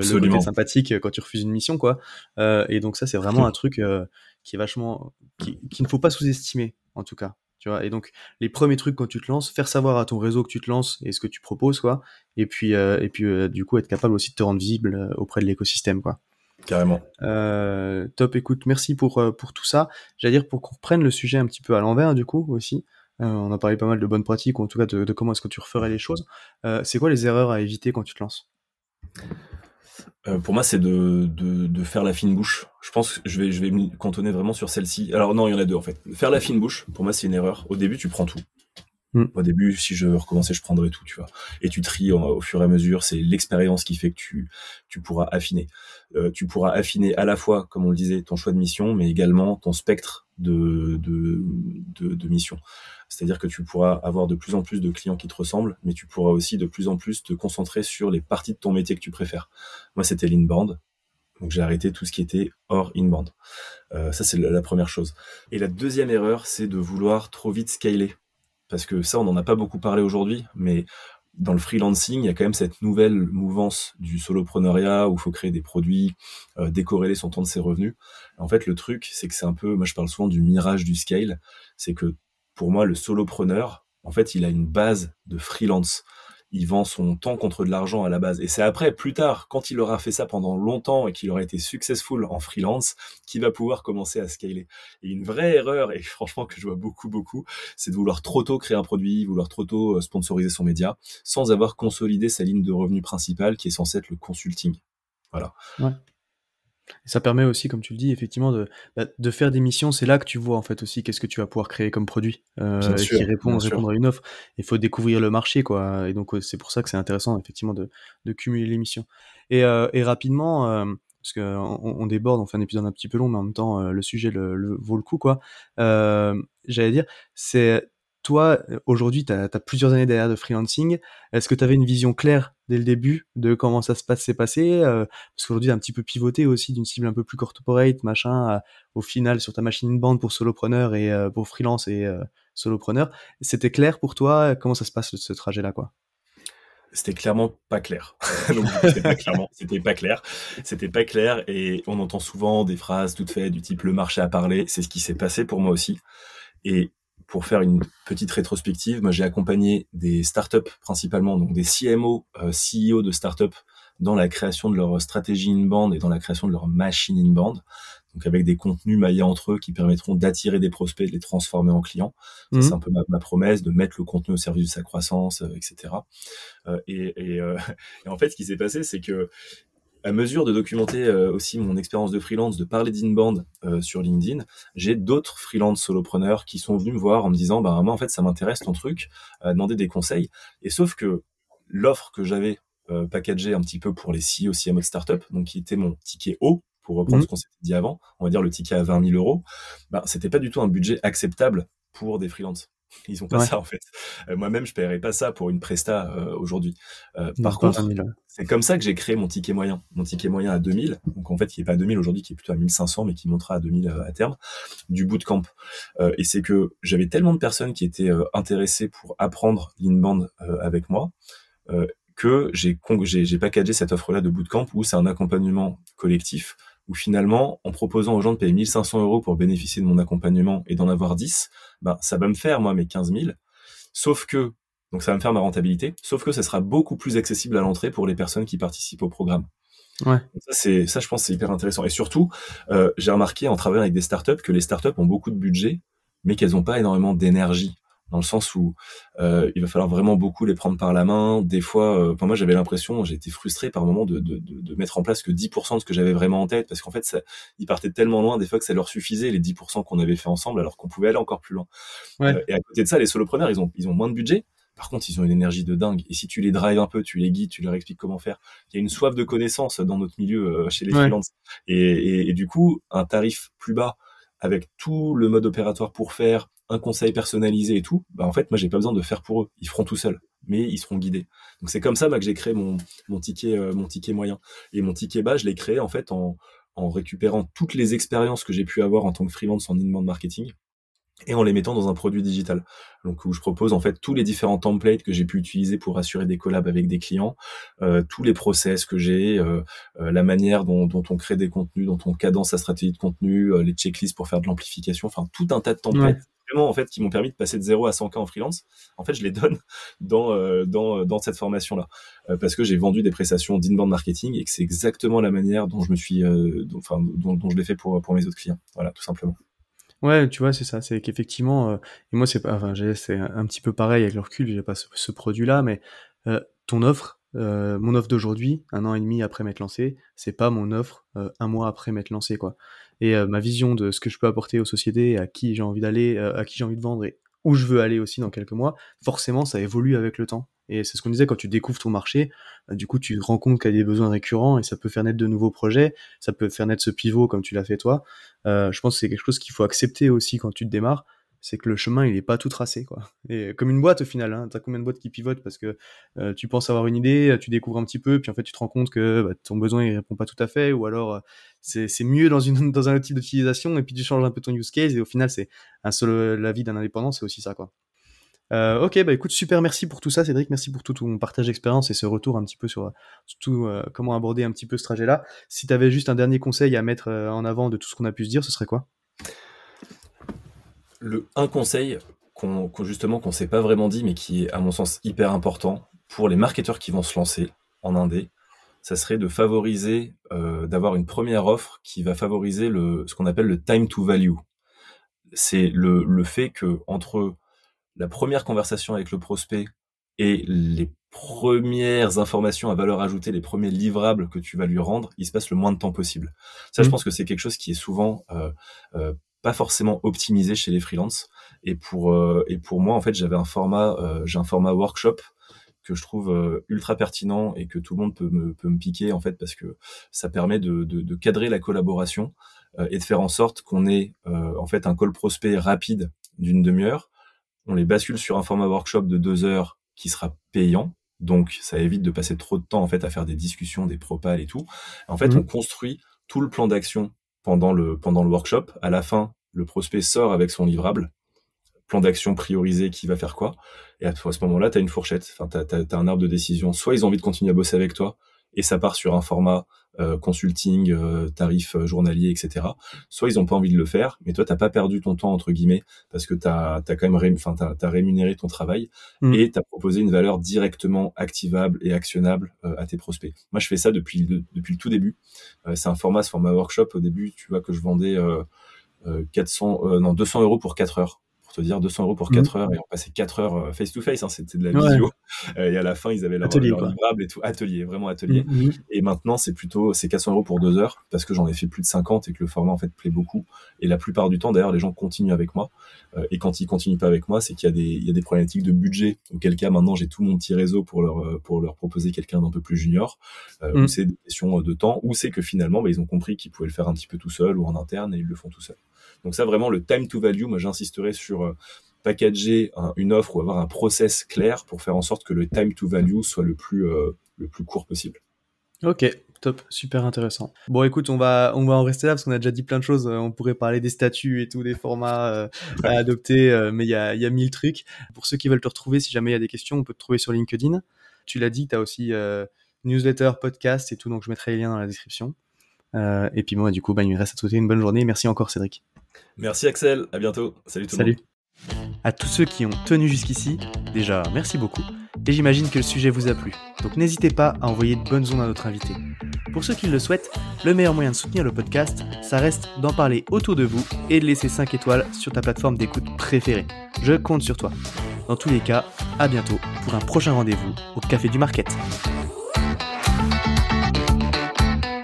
le côté sympathique quand tu refuses une mission quoi. Euh, et donc ça, c'est vraiment un truc euh, qui est vachement, qui, qui ne faut pas sous-estimer en tout cas. Tu vois et donc les premiers trucs quand tu te lances, faire savoir à ton réseau que tu te lances et ce que tu proposes quoi. Et puis euh, et puis euh, du coup être capable aussi de te rendre visible euh, auprès de l'écosystème quoi. Carrément. top, écoute, merci pour pour tout ça. J'allais dire pour qu'on reprenne le sujet un petit peu à l'envers du coup aussi. on a parlé pas mal de bonnes pratiques ou en tout cas de, de comment est-ce que tu referais les choses. c'est quoi les erreurs à éviter quand tu te lances? Euh, pour moi, c'est de, de, de, faire la fine bouche. Je pense que je vais, je vais me cantonner vraiment sur celle-ci. Alors non, il y en a deux en fait. Faire la fine bouche, pour moi, c'est une erreur. Au début, tu prends tout. Mm. Au début, si je recommençais, je prendrais tout, tu vois. Et tu tries au, fur et à mesure. C'est l'expérience qui fait que tu, tu pourras affiner. Euh, tu pourras affiner à la fois, comme on le disait, ton choix de mission, mais également ton spectre de, de, de, mission. C'est-à-dire que tu pourras avoir de plus en plus de clients qui te ressemblent, mais tu pourras aussi de plus en plus te concentrer sur les parties de ton métier que tu préfères. Moi, c'était l'inbound. Donc j'ai arrêté tout ce qui était hors inbound. Euh, ça, c'est la première chose. Et la deuxième erreur, c'est de vouloir trop vite scaler parce que ça, on n'en a pas beaucoup parlé aujourd'hui, mais dans le freelancing, il y a quand même cette nouvelle mouvance du solopreneuriat où il faut créer des produits, euh, décorréler son temps de ses revenus. En fait, le truc, c'est que c'est un peu, moi je parle souvent du mirage du scale, c'est que pour moi, le solopreneur, en fait, il a une base de freelance il vend son temps contre de l'argent à la base. Et c'est après, plus tard, quand il aura fait ça pendant longtemps et qu'il aura été successful en freelance, qu'il va pouvoir commencer à scaler. Et une vraie erreur, et franchement que je vois beaucoup, beaucoup, c'est de vouloir trop tôt créer un produit, vouloir trop tôt euh, sponsoriser son média, sans avoir consolidé sa ligne de revenu principale qui est censée être le consulting. Voilà. Et ça permet aussi, comme tu le dis, effectivement, de, bah, de faire des missions. C'est là que tu vois en fait aussi qu'est-ce que tu vas pouvoir créer comme produit euh, qui répond, répondre à une offre. Il faut découvrir le marché, quoi. Et donc c'est pour ça que c'est intéressant effectivement de, de cumuler les missions. Et, euh, et rapidement, euh, parce qu'on on déborde, on fait un épisode un petit peu long, mais en même temps le sujet le, le, vaut le coup, quoi. J'allais dire, c'est toi, aujourd'hui, tu as, plusieurs années derrière de freelancing. Est-ce que tu avais une vision claire dès le début de comment ça se passe, s'est passé euh, Parce qu'aujourd'hui, tu un petit peu pivoté aussi d'une cible un peu plus corporate, machin, au final, sur ta machine in band pour solopreneur et euh, pour freelance et euh, solopreneur. C'était clair pour toi? Comment ça se passe ce trajet-là, quoi? C'était clairement pas clair. c'était pas pas clair. C'était pas clair et on entend souvent des phrases toutes faites du type le marché a parlé. C'est ce qui s'est passé pour moi aussi. Et pour faire une petite rétrospective, moi j'ai accompagné des startups principalement, donc des CMO, euh, CEO de startups dans la création de leur stratégie in-band et dans la création de leur machine in-band, donc avec des contenus maillés entre eux qui permettront d'attirer des prospects, de les transformer en clients. C'est mmh. un peu ma, promesse de mettre le contenu au service de sa croissance, euh, etc. Euh, et, et, euh, et, en fait, ce qui s'est passé, c'est que à mesure de documenter euh, aussi mon expérience de freelance, de parler d'inbound euh, sur LinkedIn, j'ai d'autres freelance solopreneurs qui sont venus me voir en me disant, bah moi en fait ça m'intéresse ton truc, à demander des conseils. Et sauf que l'offre que j'avais euh, packagée un petit peu pour les CEO, CMO de startup, donc qui était mon ticket haut, pour reprendre mmh. ce qu'on s'était dit avant, on va dire le ticket à 20 000 euros, bah, c'était pas du tout un budget acceptable pour des freelances. Ils ont pas ça en fait. Euh, moi-même, je paierais pas ça pour une presta euh, aujourd'hui. Euh, par contre, c'est comme ça que j'ai créé mon ticket moyen. Mon ticket moyen à 2000, donc en fait, qui est pas à 2000 aujourd'hui, qui est plutôt à 1500, mais qui montera à 2000 à terme, du bootcamp. et c'est que j'avais tellement de personnes qui étaient intéressées pour apprendre l'inbound avec moi, que j'ai j'ai packagé cette offre-là de bootcamp où c'est un accompagnement collectif où finalement, en proposant aux gens de payer 1500 euros pour bénéficier de mon accompagnement et d'en avoir 10, ben, ça va me faire, moi, mes 15 000. Sauf que, donc ça va me faire ma rentabilité, sauf que ça sera beaucoup plus accessible à l'entrée pour les personnes qui participent au programme. Ouais. Ça, c'est, ça, je pense, c'est hyper intéressant. Et surtout, euh, j'ai remarqué en travaillant avec des startups que les startups ont beaucoup de budget, mais qu'elles n'ont pas énormément d'énergie dans le sens où euh, il va falloir vraiment beaucoup les prendre par la main. Des fois, euh, moi j'avais l'impression, j'ai été frustré par moment de, de, de, de, mettre en place que 10% de ce que j'avais vraiment en tête, parce qu'en fait, ça, ils partaient tellement loin des fois que ça leur suffisait les 10% qu'on avait fait ensemble, alors qu'on pouvait aller encore plus loin. Euh, et à côté de ça, les solopreneurs, ils ont, ils ont moins de budget, Par contre, ils ont une énergie de dingue. Et si tu les drives un peu, tu les guides, tu leur expliques comment faire. Il y a une soif de connaissance dans notre milieu chez les freelances. Et, et, du coup, un tarif plus bas avec tout le mode opératoire pour faire, un conseil personnalisé et tout, bah en fait moi j'ai pas besoin de faire pour eux, ils feront tout seuls, mais ils seront guidés. Donc c'est comme ça bah, que j'ai créé mon, mon ticket mon ticket moyen et mon ticket bas je l'ai créé en fait en, en récupérant toutes les expériences que j'ai pu avoir en tant que freelance en inbound marketing et en les mettant dans un produit digital. Donc où je propose en fait tous les différents templates que j'ai pu utiliser pour assurer des collabs avec des clients, euh, tous les process que j'ai, euh, euh, la manière dont, dont, on crée des contenus, dont on cadence sa stratégie de contenu, euh, les checklists pour faire de l'amplification, enfin tout un tas de templates. En fait, qui m'ont permis de passer de 0 à 100K en freelance. En fait, je les donne dans euh, dans, dans cette formation-là, parce que j'ai vendu des prestations d'inbound marketing et que c'est exactement la manière dont je me suis, dont, je l'ai fait pour pour mes autres clients. Voilà, tout simplement. Ouais, tu vois, c'est ça. C'est qu'effectivement, euh, et moi, c'est enfin, c'est un petit peu pareil avec le recul. J'ai pas ce, produit-là, mais euh, ton offre, euh, mon offre d'aujourd'hui, un an et demi après m'être lancé, c'est pas mon offre un mois après m'être lancé, quoi. Et ma vision de ce que je peux apporter aux sociétés, à qui j'ai envie d'aller, à qui j'ai envie de vendre et où je veux aller aussi dans quelques mois, forcément, ça évolue avec le temps. Et c'est ce qu'on disait quand tu découvres ton marché, euh, du coup tu te rends compte qu'il y a des besoins récurrents et ça peut faire naître de nouveaux projets, ça peut faire naître ce pivot comme tu l'as fait toi. Euh, je pense que c'est quelque chose qu'il faut accepter aussi quand tu te démarres, c'est que le chemin il est pas tout tracé quoi. Et comme une boîte au final, hein, t'as combien de boîtes qui pivotent parce que euh, tu penses avoir une idée, tu découvres un petit peu, puis en fait tu te rends compte que bah, ton besoin il répond pas tout à fait, ou alors c'est mieux dans un autre type d'utilisation et puis tu changes un peu ton use case et au final c'est un seul la vie d'un indépendant c'est aussi ça quoi. Euh, ok, bah écoute, super, merci pour tout ça, Cédric, merci pour tout ton partage d'expérience et ce retour un petit peu sur, tout, euh, comment aborder un petit peu ce trajet-là. Si tu avais juste un dernier conseil à mettre euh, en avant de tout ce qu'on a pu se dire, ce serait quoi? Le un conseil qu'on justement qu'on s'est pas vraiment dit, mais qui est à mon sens hyper important pour les marketeurs qui vont se lancer en indé, ça serait de favoriser, d'avoir une première offre qui va favoriser le, ce qu'on appelle le time to value. C'est le, le fait que entre la première conversation avec le prospect et les premières informations à valeur ajoutée, les premiers livrables que tu vas lui rendre, il se passe le moins de temps possible. Ça, je mmh. pense que c'est quelque chose qui est souvent euh, euh, pas forcément optimisé chez les freelances. Et pour euh, et pour moi, en fait, j'avais un format, j'ai un format workshop que je trouve ultra pertinent et que tout le monde peut me, peut me piquer en fait parce que ça permet de, de, de cadrer la collaboration et de faire en sorte qu'on ait en fait un call prospect rapide d'une demi-heure on les bascule sur un format workshop de deux heures qui sera payant. Donc, ça évite de passer trop de temps, en fait, à faire des discussions, des propals et tout. En fait, mhm. on construit tout le plan d'action pendant le, pendant le workshop. À la fin, le prospect sort avec son livrable, plan d'action priorisé qui va faire quoi. Et à, ce moment-là, tu as une fourchette, enfin, tu as, un arbre de décision. Soit ils ont envie de continuer à bosser avec toi, et ça part sur un format euh, consulting, euh, tarif euh, journalier, etc. Soit ils ont pas envie de le faire, mais toi t'as pas perdu ton temps entre guillemets parce que t'as as quand même enfin rémunéré ton travail mm. et t'as proposé une valeur directement activable et actionnable à tes prospects. Moi je fais ça depuis le, depuis le tout début. c'est un format, ce format workshop au début, tu vois que je vendais 400 non 200 euros pour 4 heures dire 200 euros pour 4 mmh. heures et on passait 4 heures face to face, hein, c'était de la vidéo. Euh, et à la fin, ils avaient leur, atelier, livrable et tout, atelier, vraiment atelier. Mmh, mmh. Et maintenant, c'est plutôt, c'est 400 euros pour 2 heures parce que j'en ai fait plus de 50 et que le format en fait plaît beaucoup. Et la plupart du temps, d'ailleurs, les gens continuent avec moi. Euh, et quand ils continuent pas avec moi, c'est qu'il y a des, il y a des problématiques de budget. Auquel cas, maintenant, j'ai tout mon petit réseau pour leur, euh, pour leur proposer quelqu'un d'un peu plus junior. Ou c'est des questions de temps, ou c'est que finalement, bah, ils ont compris qu'ils pouvaient le faire un petit peu tout seul ou en interne et ils le font tout seul. Donc ça, vraiment, le time to value, moi, j'insisterai sur euh, packager une offre ou avoir un process clair pour faire en sorte que le time to value soit le plus, euh, le plus court possible. Ok, top, super intéressant. Bon, écoute, on va, on va en rester là parce qu'on a déjà dit plein de choses. On pourrait parler des statuts et tout, des formats euh, à adopter, mais il y a, y a mille trucs. Pour ceux qui veulent te retrouver, si jamais il y a des questions, on peut te trouver sur LinkedIn. Tu l'as dit, tu as aussi newsletter, podcast et tout, donc je mettrai les liens dans la description. et puis moi, du coup, bah, il me reste à te souhaiter une bonne journée. Merci encore, Cédric. Merci Axel, à bientôt. Salut tout le monde. À tous ceux qui ont tenu jusqu'ici, déjà merci beaucoup. Et j'imagine que le sujet vous a plu. Donc n'hésitez pas à envoyer de bonnes ondes à notre invité. Pour ceux qui le souhaitent, le meilleur moyen de soutenir le podcast, ça reste d'en parler autour de vous et de laisser 5 étoiles sur ta plateforme d'écoute préférée. Je compte sur toi. Dans tous les cas, à bientôt pour un prochain rendez-vous au Café du Market.